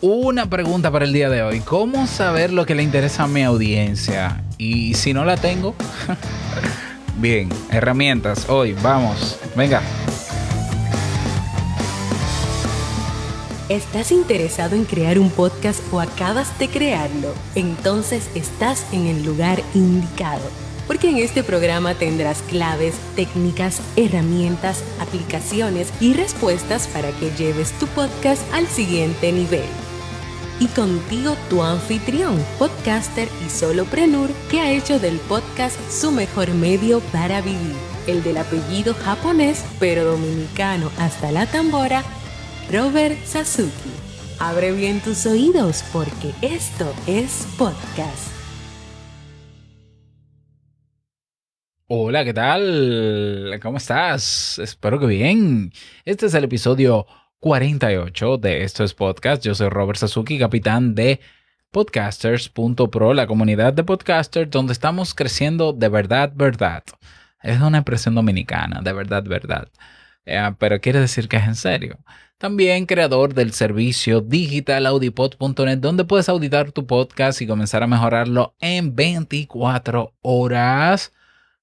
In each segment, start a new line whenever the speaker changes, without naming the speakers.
una pregunta para el día de hoy. ¿Cómo saber lo que le interesa a mi audiencia? Y si no la tengo, bien, herramientas hoy, vamos, venga.
¿Estás interesado en crear un podcast o acabas de crearlo? Entonces estás en el lugar indicado porque en este programa tendrás claves, técnicas, herramientas, aplicaciones y respuestas para que lleves tu podcast al siguiente nivel. Y contigo tu anfitrión, podcaster y soloprenur que ha hecho del podcast su mejor medio para vivir, el del apellido japonés pero dominicano hasta la tambora, Robert Sasuki. Abre bien tus oídos porque esto es podcast.
Hola, ¿qué tal? ¿Cómo estás? Espero que bien. Este es el episodio 48 de Esto es Podcast. Yo soy Robert Sasuki, capitán de podcasters.pro, la comunidad de podcasters donde estamos creciendo de verdad, verdad. Es una expresión dominicana, de verdad, verdad. Eh, pero quiere decir que es en serio. También creador del servicio digitalaudipod.net, donde puedes auditar tu podcast y comenzar a mejorarlo en 24 horas.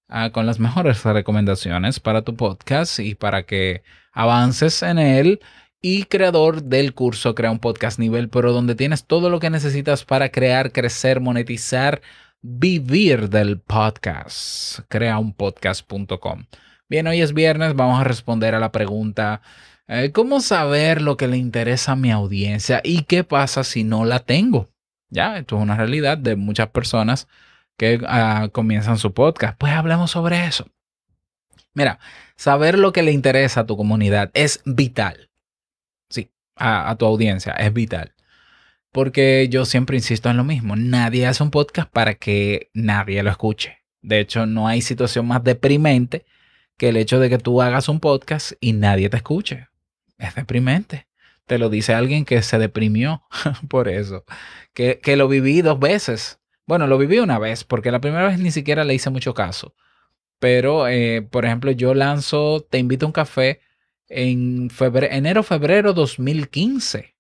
Ah, con las mejores recomendaciones para tu podcast y para que avances en él. Y creador del curso Crea un Podcast Nivel pero donde tienes todo lo que necesitas para crear, crecer, monetizar, vivir del podcast. Creaunpodcast.com. Bien, hoy es viernes, vamos a responder a la pregunta, eh, ¿cómo saber lo que le interesa a mi audiencia y qué pasa si no la tengo? Ya, esto es una realidad de muchas personas que ah, comienzan su podcast. Pues hablemos sobre eso. Mira, saber lo que le interesa a tu comunidad es vital. A tu audiencia es vital. Porque yo siempre insisto en lo mismo. Nadie hace un podcast para que nadie lo escuche. De hecho, no hay situación más deprimente que el hecho de que tú hagas un podcast y nadie te escuche. Es deprimente. Te lo dice alguien que se deprimió por eso. Que, que lo viví dos veces. Bueno, lo viví una vez, porque la primera vez ni siquiera le hice mucho caso. Pero, eh, por ejemplo, yo lanzo Te invito a un café en febrero, enero, febrero 2015.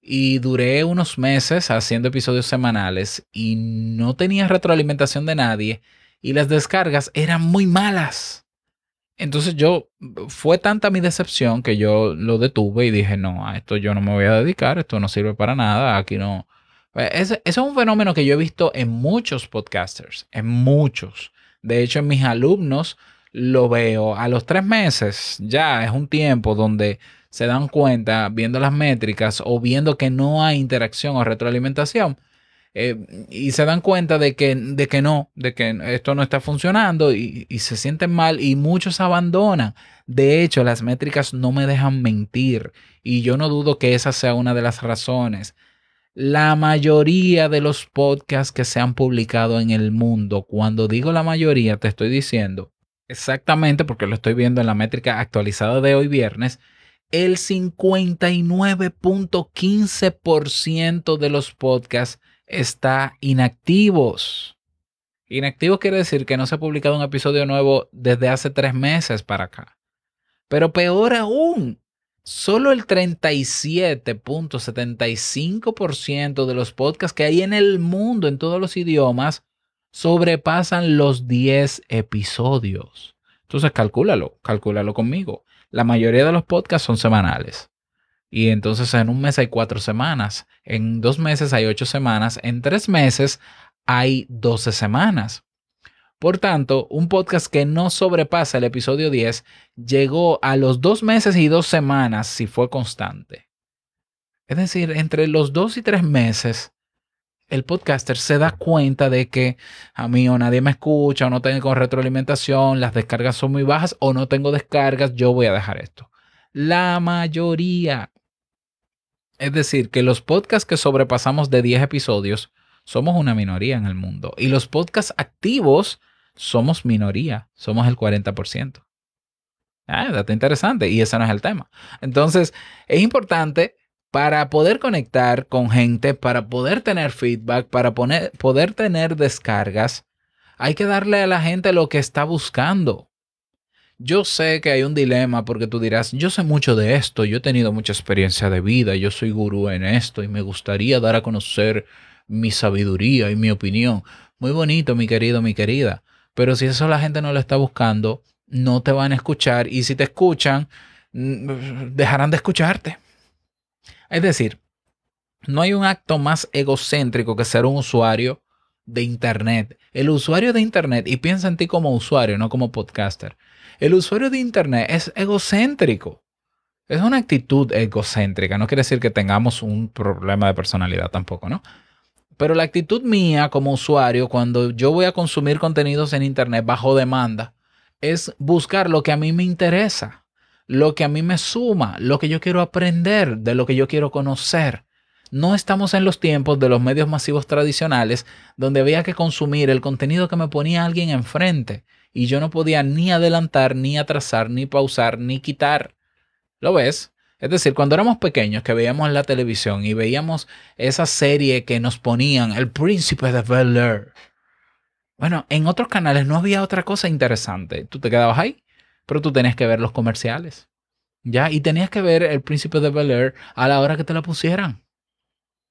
Y duré unos meses haciendo episodios semanales y no tenía retroalimentación de nadie y las descargas eran muy malas. Entonces yo, fue tanta mi decepción que yo lo detuve y dije, no, a esto yo no me voy a dedicar, esto no sirve para nada, aquí no, eh, ese, es un fenómeno que yo he visto en muchos podcasters, en muchos. De hecho, en mis alumnos lo veo a los tres meses, ya es un tiempo donde se dan cuenta, viendo las métricas o viendo que no hay interacción o retroalimentación, eh, y se dan cuenta de que, de que no, de que esto no está funcionando y, y se sienten mal y muchos abandonan. De hecho, las métricas no me dejan mentir y yo no dudo que esa sea una de las razones la mayoría de los podcasts que se han publicado en el mundo, cuando digo la mayoría, te estoy diciendo exactamente porque lo estoy viendo en la métrica actualizada de hoy viernes, el 59.15% de los podcasts está inactivos. Inactivos quiere decir que no se ha publicado un episodio nuevo desde hace tres meses para acá. Pero peor aún, Solo el 37.75% de los podcasts que hay en el mundo, en todos los idiomas, sobrepasan los 10 episodios. Entonces, calcúlalo, calcúlalo conmigo. La mayoría de los podcasts son semanales. Y entonces en un mes hay cuatro semanas, en dos meses hay ocho semanas, en tres meses hay 12 semanas. Por tanto, un podcast que no sobrepasa el episodio 10 llegó a los dos meses y dos semanas si fue constante. Es decir, entre los dos y tres meses, el podcaster se da cuenta de que a mí o nadie me escucha o no tengo retroalimentación, las descargas son muy bajas o no tengo descargas, yo voy a dejar esto. La mayoría. Es decir, que los podcasts que sobrepasamos de 10 episodios somos una minoría en el mundo. Y los podcasts activos somos minoría, somos el 40%. Ah, dato interesante y ese no es el tema. Entonces, es importante para poder conectar con gente, para poder tener feedback, para poder tener descargas, hay que darle a la gente lo que está buscando. Yo sé que hay un dilema porque tú dirás, yo sé mucho de esto, yo he tenido mucha experiencia de vida, yo soy gurú en esto y me gustaría dar a conocer mi sabiduría y mi opinión. Muy bonito, mi querido, mi querida. Pero si eso la gente no lo está buscando, no te van a escuchar y si te escuchan, mm, dejarán de escucharte. Es decir, no hay un acto más egocéntrico que ser un usuario de Internet. El usuario de Internet, y piensa en ti como usuario, no como podcaster. El usuario de Internet es egocéntrico. Es una actitud egocéntrica. No quiere decir que tengamos un problema de personalidad tampoco, ¿no? Pero la actitud mía como usuario cuando yo voy a consumir contenidos en Internet bajo demanda es buscar lo que a mí me interesa, lo que a mí me suma, lo que yo quiero aprender, de lo que yo quiero conocer. No estamos en los tiempos de los medios masivos tradicionales donde había que consumir el contenido que me ponía alguien enfrente y yo no podía ni adelantar, ni atrasar, ni pausar, ni quitar. ¿Lo ves? Es decir, cuando éramos pequeños que veíamos la televisión y veíamos esa serie que nos ponían, El Príncipe de Bel Air. Bueno, en otros canales no había otra cosa interesante. Tú te quedabas ahí, pero tú tenías que ver los comerciales. ¿Ya? Y tenías que ver El Príncipe de Bel Air a la hora que te la pusieran.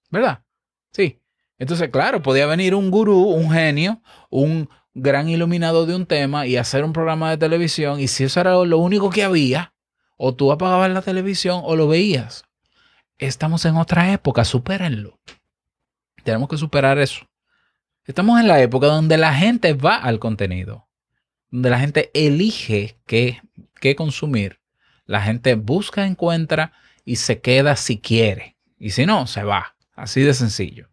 ¿Verdad? Sí. Entonces, claro, podía venir un gurú, un genio, un gran iluminado de un tema y hacer un programa de televisión. Y si eso era lo único que había, o tú apagabas la televisión o lo veías. Estamos en otra época, supérenlo. Tenemos que superar eso. Estamos en la época donde la gente va al contenido, donde la gente elige qué, qué consumir. La gente busca, encuentra y se queda si quiere. Y si no, se va. Así de sencillo.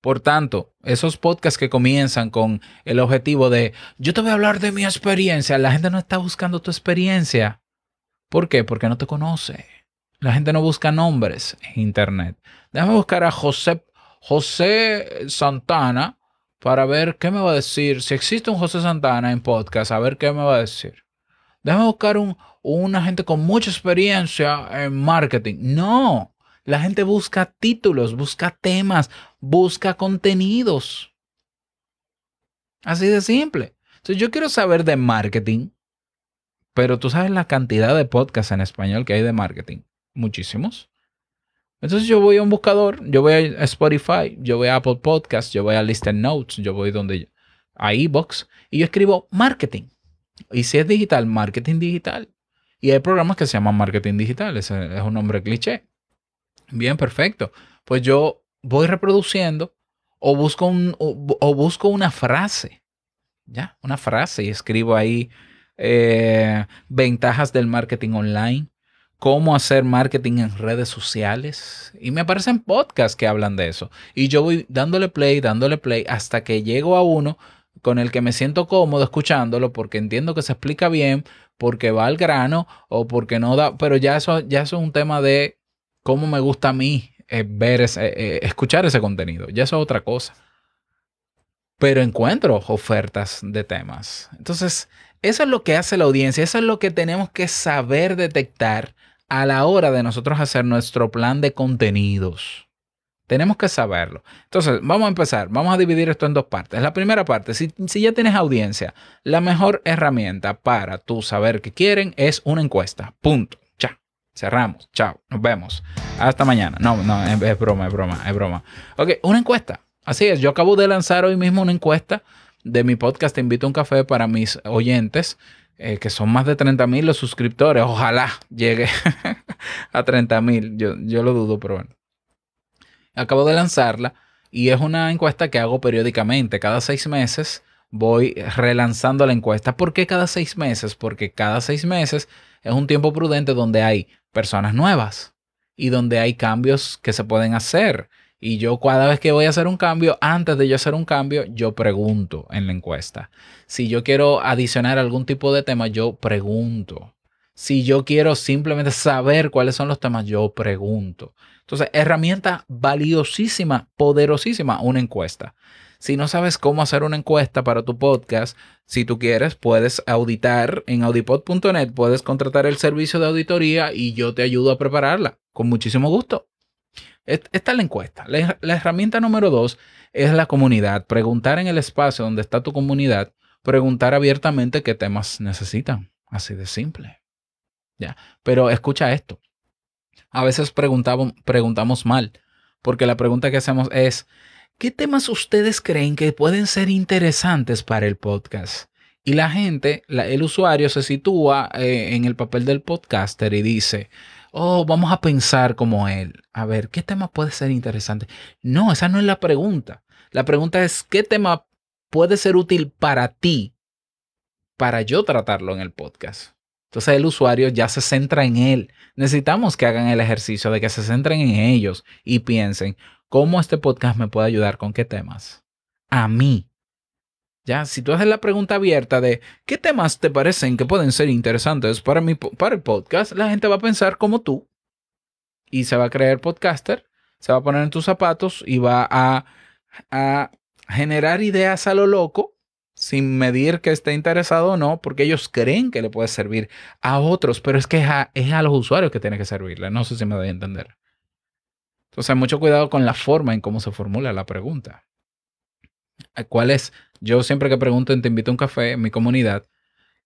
Por tanto, esos podcasts que comienzan con el objetivo de yo te voy a hablar de mi experiencia, la gente no está buscando tu experiencia. ¿Por qué? Porque no te conoce. La gente no busca nombres en Internet. Déjame buscar a José, José Santana para ver qué me va a decir. Si existe un José Santana en podcast, a ver qué me va a decir. Déjame buscar un, una gente con mucha experiencia en marketing. No, la gente busca títulos, busca temas, busca contenidos. Así de simple. Entonces yo quiero saber de marketing. Pero tú sabes la cantidad de podcasts en español que hay de marketing. Muchísimos. Entonces yo voy a un buscador, yo voy a Spotify, yo voy a Apple Podcasts, yo voy a Listen Notes, yo voy donde a iBox y yo escribo marketing. Y si es digital, marketing digital. Y hay programas que se llaman marketing digital, ese es un nombre cliché. Bien, perfecto. Pues yo voy reproduciendo o busco, un, o busco una frase, ¿ya? Una frase y escribo ahí eh, ventajas del marketing online, cómo hacer marketing en redes sociales. Y me aparecen podcasts que hablan de eso. Y yo voy dándole play, dándole play, hasta que llego a uno con el que me siento cómodo escuchándolo porque entiendo que se explica bien, porque va al grano o porque no da, pero ya eso, ya eso es un tema de cómo me gusta a mí eh, ver ese, eh, escuchar ese contenido. Ya eso es otra cosa. Pero encuentro ofertas de temas. Entonces, eso es lo que hace la audiencia, eso es lo que tenemos que saber detectar a la hora de nosotros hacer nuestro plan de contenidos. Tenemos que saberlo. Entonces, vamos a empezar. Vamos a dividir esto en dos partes. La primera parte, si, ya tienes audiencia, la mejor herramienta para tú saber qué quieren es una encuesta. Punto. Ya. Cerramos. Chao. Nos vemos. Hasta mañana. No, no, es broma, es broma, es broma. Ok, una encuesta. Así es. Yo acabo de lanzar hoy mismo una encuesta de mi podcast Te invito a un café para mis oyentes, eh, que son más de 30 mil los suscriptores. Ojalá llegue a 30 mil. Yo, yo lo dudo, pero bueno. Acabo de lanzarla y es una encuesta que hago periódicamente. Cada seis meses voy relanzando la encuesta. ¿Por qué cada seis meses? Porque cada seis meses es un tiempo prudente donde hay personas nuevas y donde hay cambios que se pueden hacer y yo cada vez que voy a hacer un cambio, antes de yo hacer un cambio, yo pregunto en la encuesta. Si yo quiero adicionar algún tipo de tema, yo pregunto. Si yo quiero simplemente saber cuáles son los temas, yo pregunto. Entonces, herramienta valiosísima, poderosísima, una encuesta. Si no sabes cómo hacer una encuesta para tu podcast, si tú quieres, puedes auditar en audipod.net, puedes contratar el servicio de auditoría y yo te ayudo a prepararla con muchísimo gusto. Esta es la encuesta. La, herramienta número dos es la comunidad. Preguntar en el espacio donde está tu comunidad, preguntar abiertamente qué temas necesitan. Así de simple. Ya. Pero escucha esto. A veces preguntamos, mal, porque la pregunta que hacemos es, ¿qué temas ustedes creen que pueden ser interesantes para el podcast? Y la gente, el usuario se sitúa eh, en el papel del podcaster y dice, oh, vamos a pensar como él. A ver, ¿qué tema puede ser interesante? No, esa no es la pregunta. La pregunta es, ¿qué tema puede ser útil para ti para yo tratarlo en el podcast? Entonces el usuario ya se centra en él. Necesitamos que hagan el ejercicio de que se centren en ellos y piensen, ¿cómo este podcast me puede ayudar con qué temas? A mí. Ya, si tú haces la pregunta abierta de qué temas te parecen que pueden ser interesantes para, para el podcast, la gente va a pensar como tú y se va a creer podcaster, se va a poner en tus zapatos y va a, a generar ideas a lo loco sin medir que esté interesado o no, porque ellos creen que le puede servir a otros, pero es que es a, es a los usuarios que tiene que servirle. No sé si me doy a entender. Entonces, mucho cuidado con la forma en cómo se formula la pregunta. ¿Cuál es? Yo siempre que pregunto en Te invito a un café en mi comunidad,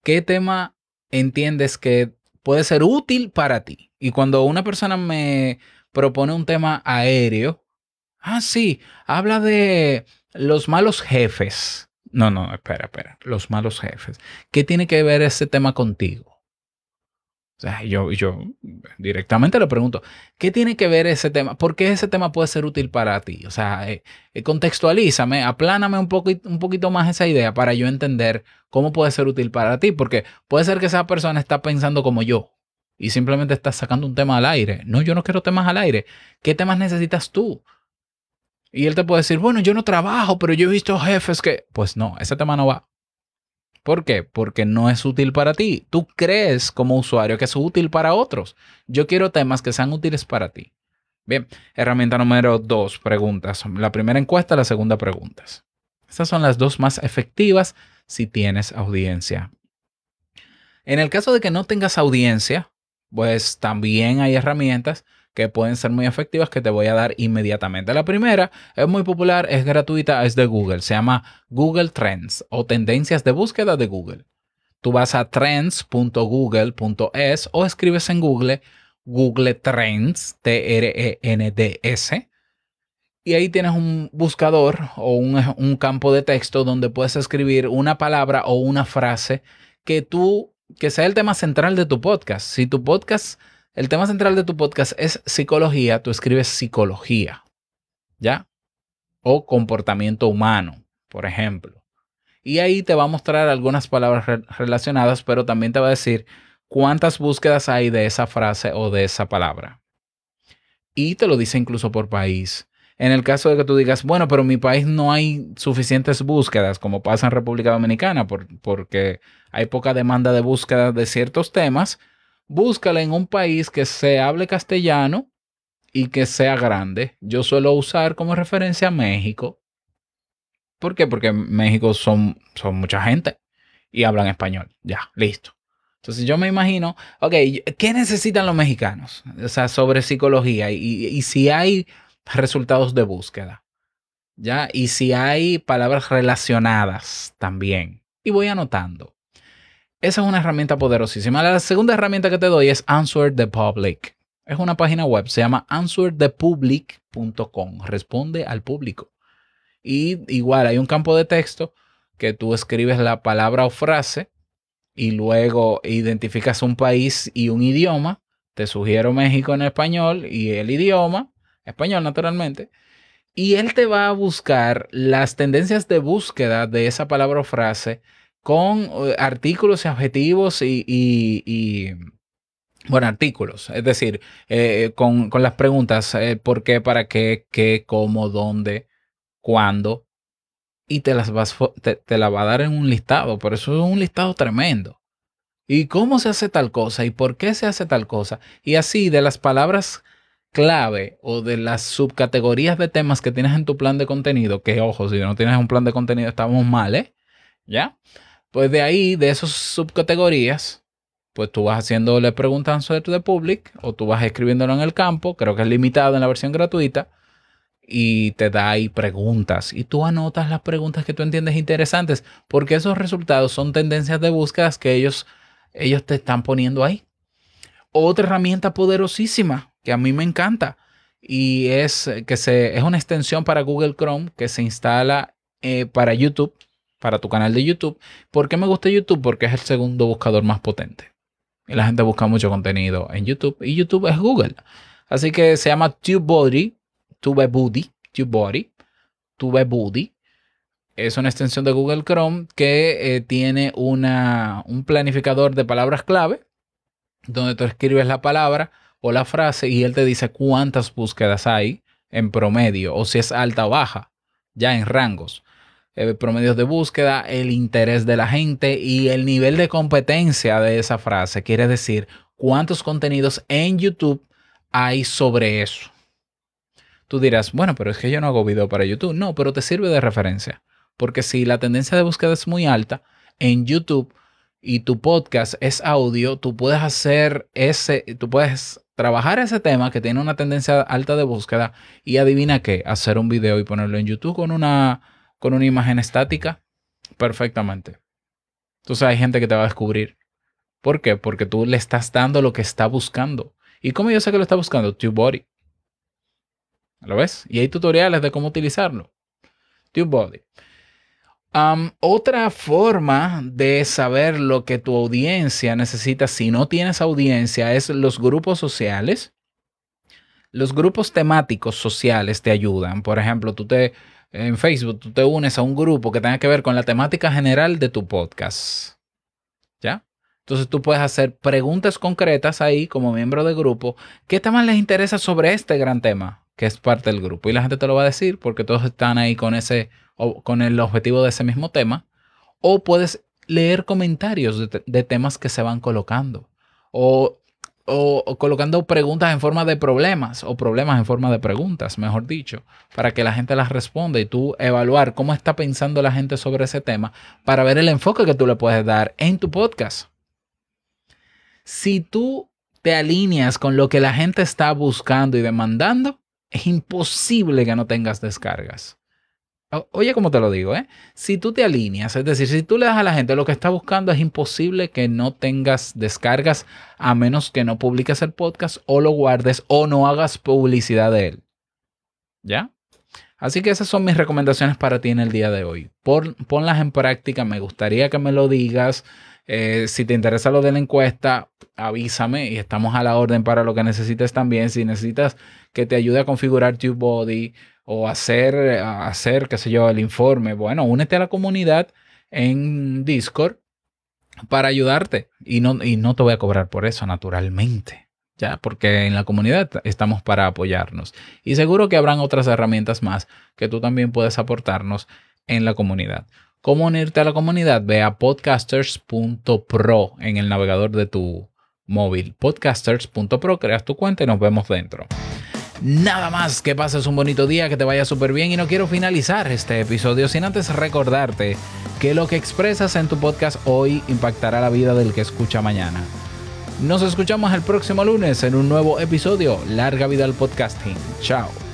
¿qué tema entiendes que puede ser útil para ti? Y cuando una persona me propone un tema aéreo, ah, sí, habla de los malos jefes. No, no, espera, espera. Los malos jefes. ¿Qué tiene que ver ese tema contigo? O sea, yo, yo directamente le pregunto, ¿qué tiene que ver ese tema? ¿Por qué ese tema puede ser útil para ti? O sea, eh, eh, contextualízame, apláname un, un poquito más esa idea para yo entender cómo puede ser útil para ti, porque puede ser que esa persona está pensando como yo y simplemente está sacando un tema al aire. No, yo no quiero temas al aire. ¿Qué temas necesitas tú? Y él te puede decir, bueno, yo no trabajo, pero yo he visto jefes que... Pues no, ese tema no va. ¿Por qué? Porque no es útil para ti. Tú crees como usuario que es útil para otros. Yo quiero temas que sean útiles para ti. Bien, herramienta número dos, preguntas. La primera encuesta, la segunda preguntas. Estas son las dos más efectivas si tienes audiencia. En el caso de que no tengas audiencia, pues también hay herramientas que pueden ser muy efectivas que te voy a dar inmediatamente. La primera es muy popular, es gratuita, es de Google. Se llama Google Trends o tendencias de búsqueda de Google. Tú vas a trends.google.es o escribes en Google Google Trends, T-R-E-N-D-S. Y ahí tienes un buscador o un, un campo de texto donde puedes escribir una palabra o una frase que tú, que sea el tema central de tu podcast. Si tu podcast el tema central de tu podcast es psicología, tú escribes psicología, ¿ya? O comportamiento humano, por ejemplo. Y ahí te va a mostrar algunas palabras relacionadas, pero también te va a decir cuántas búsquedas hay de esa frase o de esa palabra. Y te lo dice incluso por país. En el caso de que tú digas, bueno, pero en mi país no hay suficientes búsquedas, como pasa en República Dominicana, porque hay poca demanda de búsqueda de ciertos temas, búscala en un país que se hable castellano y que sea grande. Yo suelo usar como referencia México. ¿Por qué? Porque México son, son mucha gente y hablan español. Ya, listo. Entonces yo me imagino, ok, ¿qué necesitan los mexicanos? O sea, sobre psicología y, y si hay resultados de búsqueda. ¿Ya? Y si hay palabras relacionadas también. Y voy anotando. Esa es una herramienta poderosísima. La segunda herramienta que te doy es Answer the Public. Es una página web, se llama answerthepublic.com. Responde al público. Y igual hay un campo de texto que tú escribes la palabra o frase y luego identificas un país y un idioma. Te sugiero México en español y el idioma, español naturalmente. Y él te va a buscar las tendencias de búsqueda de esa palabra o frase con eh, artículos y objetivos y, bueno, artículos, es decir, eh, con, las preguntas, eh, por qué, para qué, qué, cómo, dónde, cuándo, y te las vas, te, te la va a dar en un listado, por eso es un listado tremendo. ¿Y cómo se hace tal cosa? ¿Y por qué se hace tal cosa? Y así de las palabras clave o de las subcategorías de temas que tienes en tu plan de contenido, que ojo, si no tienes un plan de contenido estamos mal, ¿eh? ¿Ya? Pues de ahí, de esas subcategorías, pues tú vas haciéndole preguntas sobre de public o tú vas escribiéndolo en el campo, creo que es limitado en la versión gratuita, y te da ahí preguntas. Y tú anotas las preguntas que tú entiendes interesantes, porque esos resultados son tendencias de búsquedas que ellos ellos te están poniendo ahí. Otra herramienta poderosísima que a mí me encanta y es que se, es una extensión para Google Chrome que se instala eh, para YouTube, para tu canal de YouTube. ¿Por qué me gusta YouTube? Porque es el segundo buscador más potente. Y la gente busca mucho contenido en YouTube y YouTube es Google. Así que se llama TubeBuddy, TubeBuddy, TubeBuddy, TubeBuddy. Es una extensión de Google Chrome que eh, tiene una, un planificador de palabras clave donde tú escribes la palabra o la frase y él te dice cuántas búsquedas hay en promedio o si es alta o baja, ya en rangos. Eh, promedios de búsqueda, el interés de la gente y el nivel de competencia de esa frase. Quiere decir cuántos contenidos en YouTube hay sobre eso. Tú dirás, bueno, pero es que yo no hago video para YouTube. No, pero te sirve de referencia. Porque si la tendencia de búsqueda es muy alta, en YouTube y tu podcast es audio, tú puedes hacer ese, tú puedes trabajar ese tema que tiene una tendencia alta de búsqueda y adivina qué, hacer un video y ponerlo en YouTube con una, con una imagen estática perfectamente. Entonces hay gente que te va a descubrir. ¿Por qué? Porque tú le estás dando lo que está buscando. ¿Y cómo yo sé que lo está buscando? TubeBuddy. ¿Lo ves? Y hay tutoriales de cómo utilizarlo. TubeBuddy otra forma de saber lo que tu audiencia necesita si no tienes audiencia es los grupos sociales. Los grupos temáticos sociales te ayudan. Por ejemplo, tú te en Facebook tú te unes a un grupo que tenga que ver con la temática general de tu podcast. ¿Ya? Entonces tú puedes hacer preguntas concretas ahí como miembro del grupo. ¿Qué temas les interesa sobre este gran tema que es parte del grupo? Y la gente te lo va a decir porque todos están ahí con ese con el objetivo de ese mismo tema, o puedes leer comentarios de, temas que se van colocando, o, o, colocando preguntas en forma de problemas, o problemas en forma de preguntas, mejor dicho, para que la gente las responda y tú evaluar cómo está pensando la gente sobre ese tema para ver el enfoque que tú le puedes dar en tu podcast. Si tú te alineas con lo que la gente está buscando y demandando, es imposible que no tengas descargas. Oye, como te lo digo, ¿eh? Si tú te alineas, es decir, si tú le das a la gente lo que está buscando, es imposible que no tengas descargas a menos que no publiques el podcast o lo guardes o no hagas publicidad de él. ¿Ya? Así que esas son mis recomendaciones para ti en el día de hoy. ponlas en práctica, me gustaría que me lo digas. Eh, si te interesa lo de la encuesta, avísame y estamos a la orden para lo que necesites también. Si necesitas que te ayude a configurar TubeBuddy o hacer, hacer, qué sé yo, el informe, bueno, únete a la comunidad en Discord para ayudarte. Y no, y no te voy a cobrar por eso, naturalmente. Ya, porque en la comunidad estamos para apoyarnos. Y seguro que habrán otras herramientas más que tú también puedes aportarnos en la comunidad. ¿Cómo unirte a la comunidad? Ve a podcasters.pro en el navegador de tu móvil. Podcasters.pro, creas tu cuenta y nos vemos dentro. Nada más que pases un bonito día, que te vaya súper bien y no quiero finalizar este episodio sin antes recordarte que lo que expresas en tu podcast hoy impactará la vida del que escucha mañana. Nos escuchamos el próximo lunes en un nuevo episodio. Larga vida al podcasting. Chao.